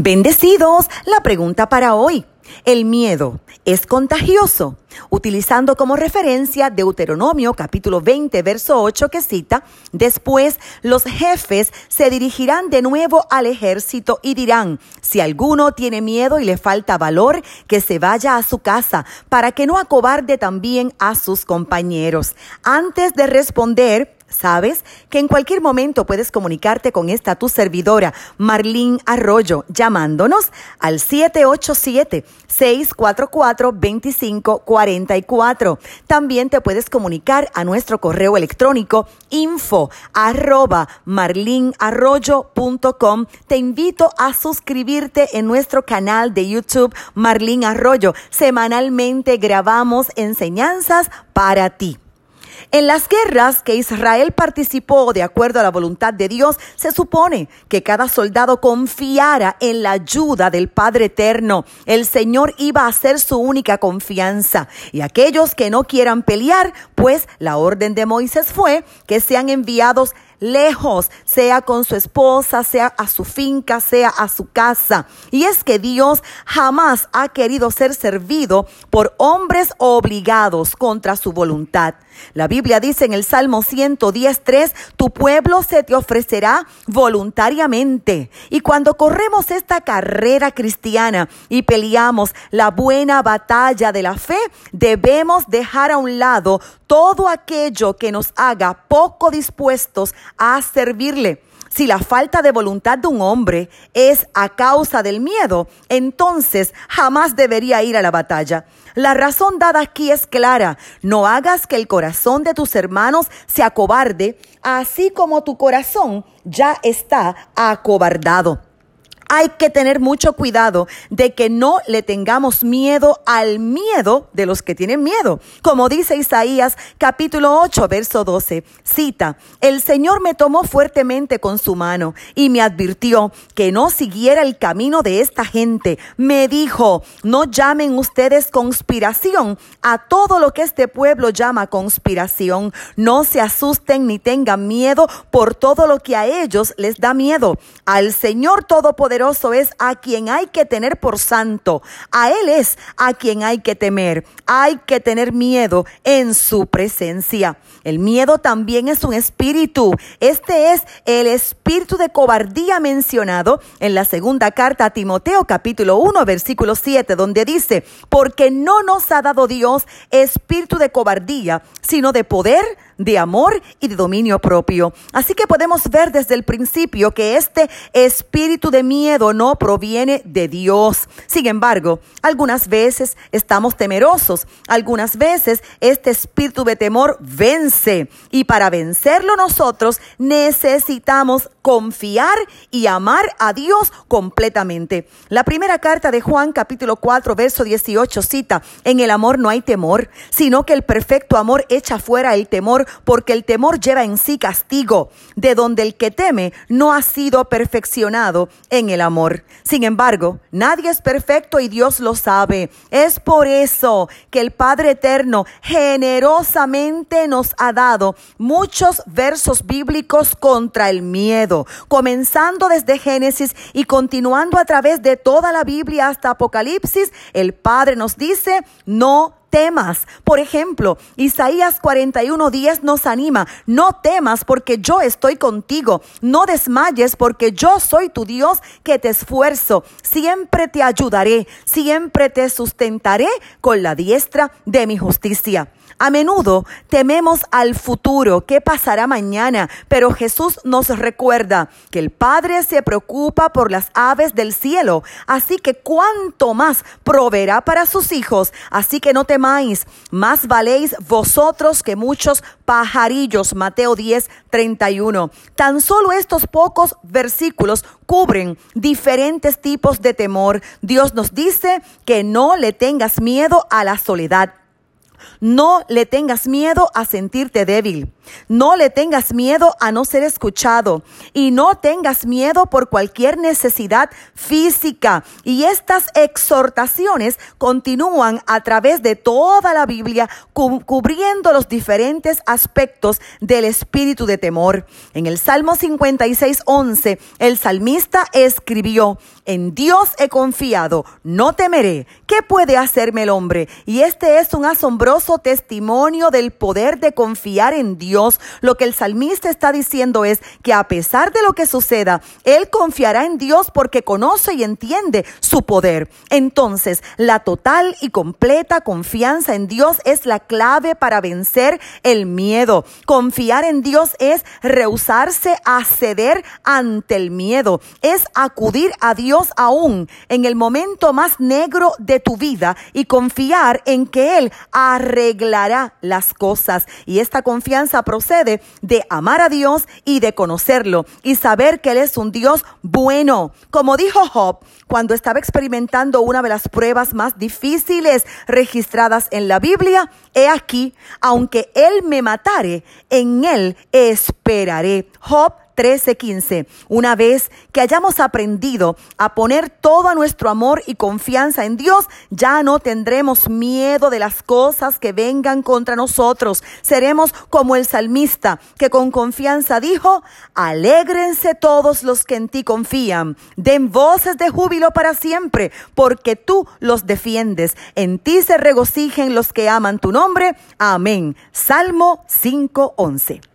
Bendecidos, la pregunta para hoy. ¿El miedo es contagioso? Utilizando como referencia Deuteronomio capítulo 20, verso 8 que cita, después los jefes se dirigirán de nuevo al ejército y dirán, si alguno tiene miedo y le falta valor, que se vaya a su casa, para que no acobarde también a sus compañeros. Antes de responder, ¿Sabes que en cualquier momento puedes comunicarte con esta tu servidora, Marlene Arroyo, llamándonos al 787-644-2544? También te puedes comunicar a nuestro correo electrónico info arroba marlinarroyo.com. Te invito a suscribirte en nuestro canal de YouTube Marlene Arroyo. Semanalmente grabamos enseñanzas para ti. En las guerras que Israel participó de acuerdo a la voluntad de Dios, se supone que cada soldado confiara en la ayuda del Padre Eterno. El Señor iba a ser su única confianza. Y aquellos que no quieran pelear, pues la orden de Moisés fue que sean enviados lejos, sea con su esposa, sea a su finca, sea a su casa. Y es que Dios jamás ha querido ser servido por hombres obligados contra su voluntad. La Biblia dice en el Salmo 110.3, tu pueblo se te ofrecerá voluntariamente. Y cuando corremos esta carrera cristiana y peleamos la buena batalla de la fe, debemos dejar a un lado todo aquello que nos haga poco dispuestos a servirle. Si la falta de voluntad de un hombre es a causa del miedo, entonces jamás debería ir a la batalla. La razón dada aquí es clara. No hagas que el corazón de tus hermanos se acobarde, así como tu corazón ya está acobardado. Hay que tener mucho cuidado de que no le tengamos miedo al miedo de los que tienen miedo. Como dice Isaías capítulo 8, verso 12, cita, el Señor me tomó fuertemente con su mano y me advirtió que no siguiera el camino de esta gente. Me dijo, no llamen ustedes conspiración a todo lo que este pueblo llama conspiración. No se asusten ni tengan miedo por todo lo que a ellos les da miedo. Al Señor Todopoderoso es a quien hay que tener por santo. A Él es a quien hay que temer. Hay que tener miedo en su presencia. El miedo también es un espíritu. Este es el espíritu de cobardía mencionado en la segunda carta a Timoteo capítulo 1 versículo 7 donde dice, porque no nos ha dado Dios espíritu de cobardía, sino de poder, de amor y de dominio propio. Así que podemos ver desde el principio que este espíritu de miedo no proviene de Dios. Sin embargo, algunas veces estamos temerosos, algunas veces este espíritu de temor vence y para vencerlo nosotros necesitamos confiar y amar a Dios completamente. La primera carta de Juan capítulo 4 verso 18 cita, en el amor no hay temor, sino que el perfecto amor echa fuera el temor porque el temor lleva en sí castigo, de donde el que teme no ha sido perfeccionado en el amor. Sin embargo, nadie es perfecto y Dios lo sabe. Es por eso que el Padre Eterno generosamente nos ha dado muchos versos bíblicos contra el miedo, comenzando desde Génesis y continuando a través de toda la Biblia hasta Apocalipsis. El Padre nos dice, no temas. Por ejemplo, Isaías 41:10 nos anima, no temas porque yo estoy contigo, no desmayes porque yo soy tu Dios que te esfuerzo, siempre te ayudaré, siempre te sustentaré con la diestra de mi justicia. A menudo tememos al futuro, qué pasará mañana, pero Jesús nos recuerda que el Padre se preocupa por las aves del cielo, así que cuánto más proveerá para sus hijos, así que no temáis, más valéis vosotros que muchos pajarillos. Mateo 10, 31. Tan solo estos pocos versículos cubren diferentes tipos de temor. Dios nos dice que no le tengas miedo a la soledad. No le tengas miedo a sentirte débil. No le tengas miedo a no ser escuchado y no tengas miedo por cualquier necesidad física. Y estas exhortaciones continúan a través de toda la Biblia, cubriendo los diferentes aspectos del espíritu de temor. En el Salmo 56, 11, el salmista escribió, en Dios he confiado, no temeré. ¿Qué puede hacerme el hombre? Y este es un asombroso testimonio del poder de confiar en Dios. Lo que el salmista está diciendo es que a pesar de lo que suceda, él confiará en Dios porque conoce y entiende su poder. Entonces, la total y completa confianza en Dios es la clave para vencer el miedo. Confiar en Dios es rehusarse a ceder ante el miedo, es acudir a Dios aún en el momento más negro de tu vida y confiar en que Él arreglará las cosas. Y esta confianza procede de amar a Dios y de conocerlo y saber que Él es un Dios bueno. Como dijo Job, cuando estaba experimentando una de las pruebas más difíciles registradas en la Biblia, he aquí, aunque Él me matare, en Él esperaré. Job 13:15. Una vez que hayamos aprendido a poner todo nuestro amor y confianza en Dios, ya no tendremos miedo de las cosas que vengan contra nosotros. Seremos como el salmista que con confianza dijo, alégrense todos los que en ti confían, den voces de júbilo para siempre, porque tú los defiendes. En ti se regocijen los que aman tu nombre. Amén. Salmo 5:11.